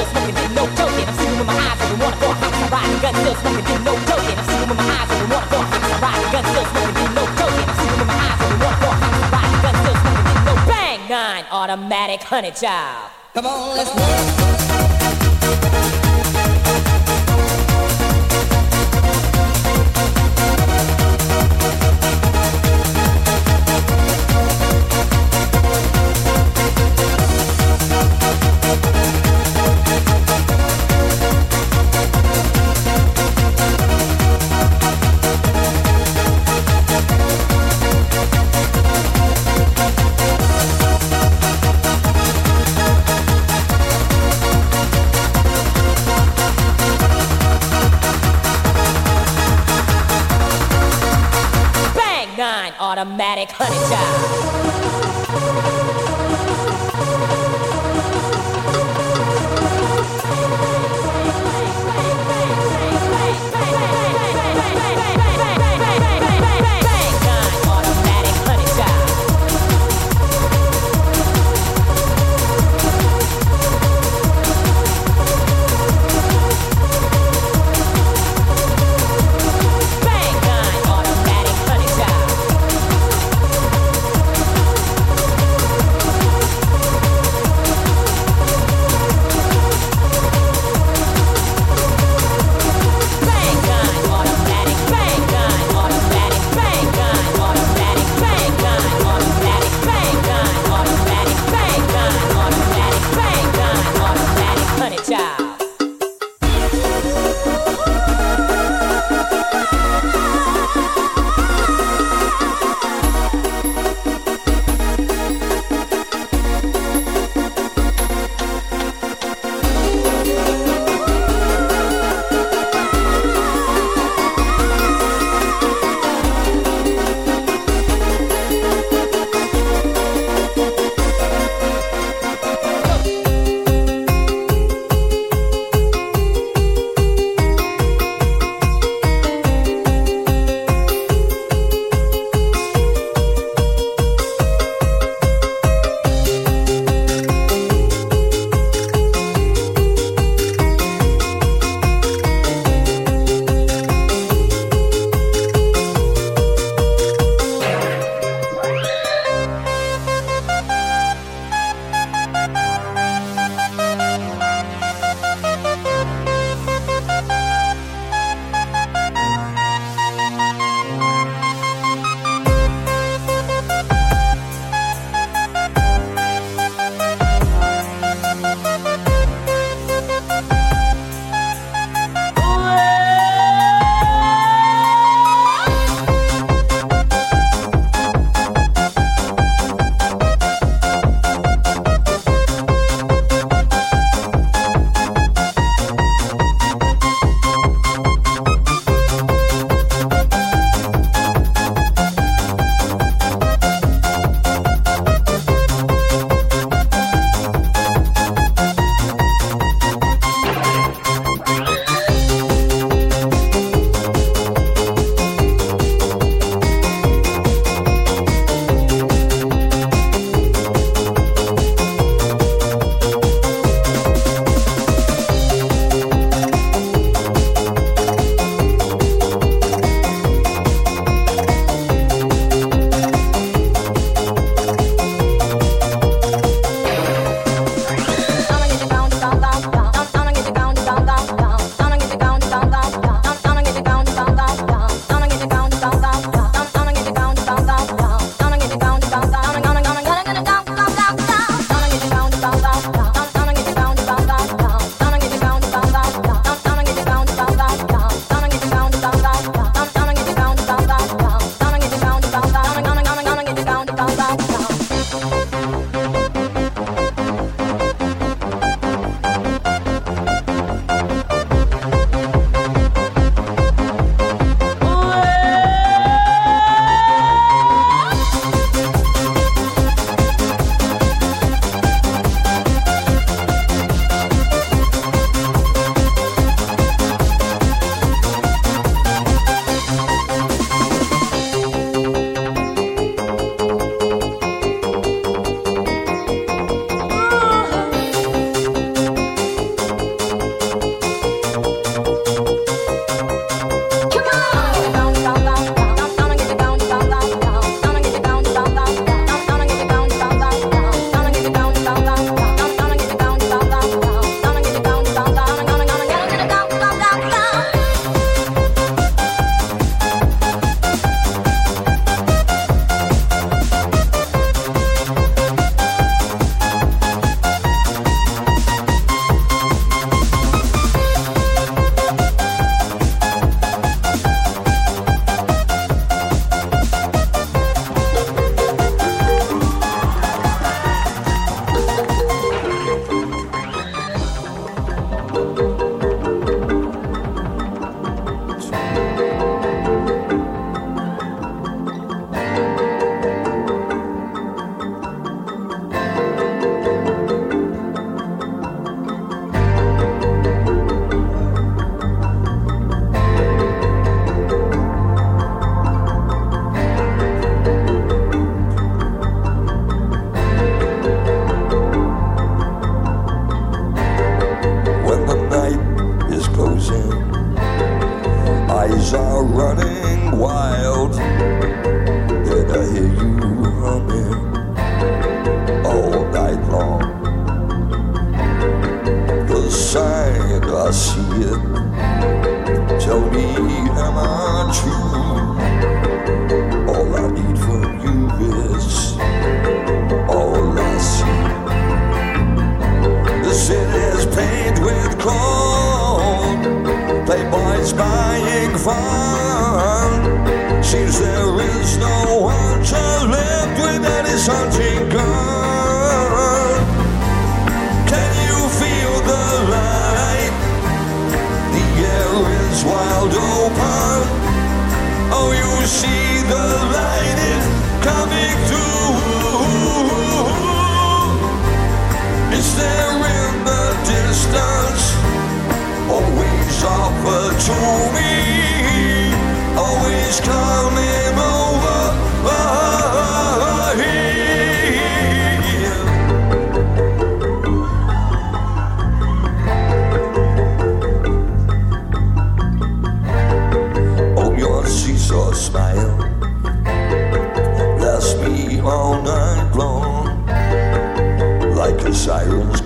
still smoking, didn't know joking. I'm sleeping with my eyes open, water for a homicide, ride the gun, still smoking, didn't know joking. I'm sleeping with my eyes open, water for a homicide, ride the gun, still smoking, didn't know joking. I'm sleeping with my eyes open, water for a homicide, ride the gun, still smoking, didn't know bang nine automatic honey child. Come on, let's work.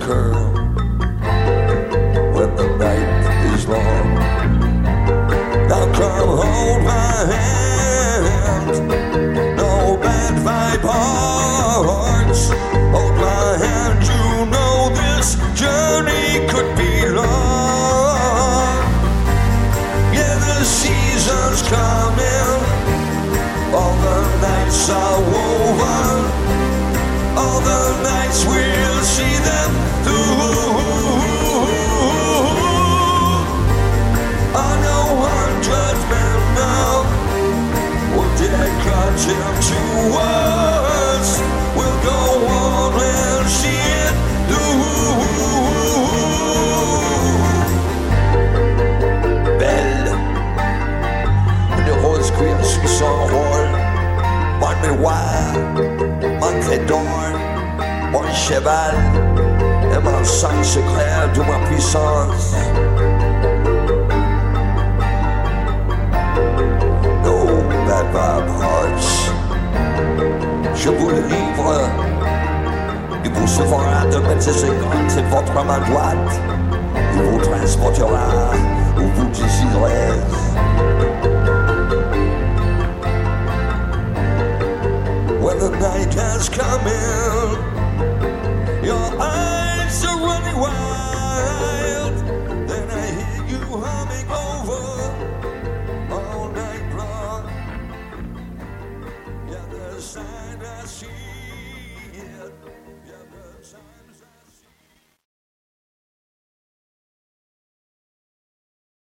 girl. mon cheval et mon sang secret de ma puissance. No bad hearts, je vous le livre. Il vous suffira de mettre ses c'est votre main droite. Il vous transportera où vous désirez. is coming. Your eyes are running wild. Then I hear you humming over all night long. Yeah, the sign I see. Yeah, the sign.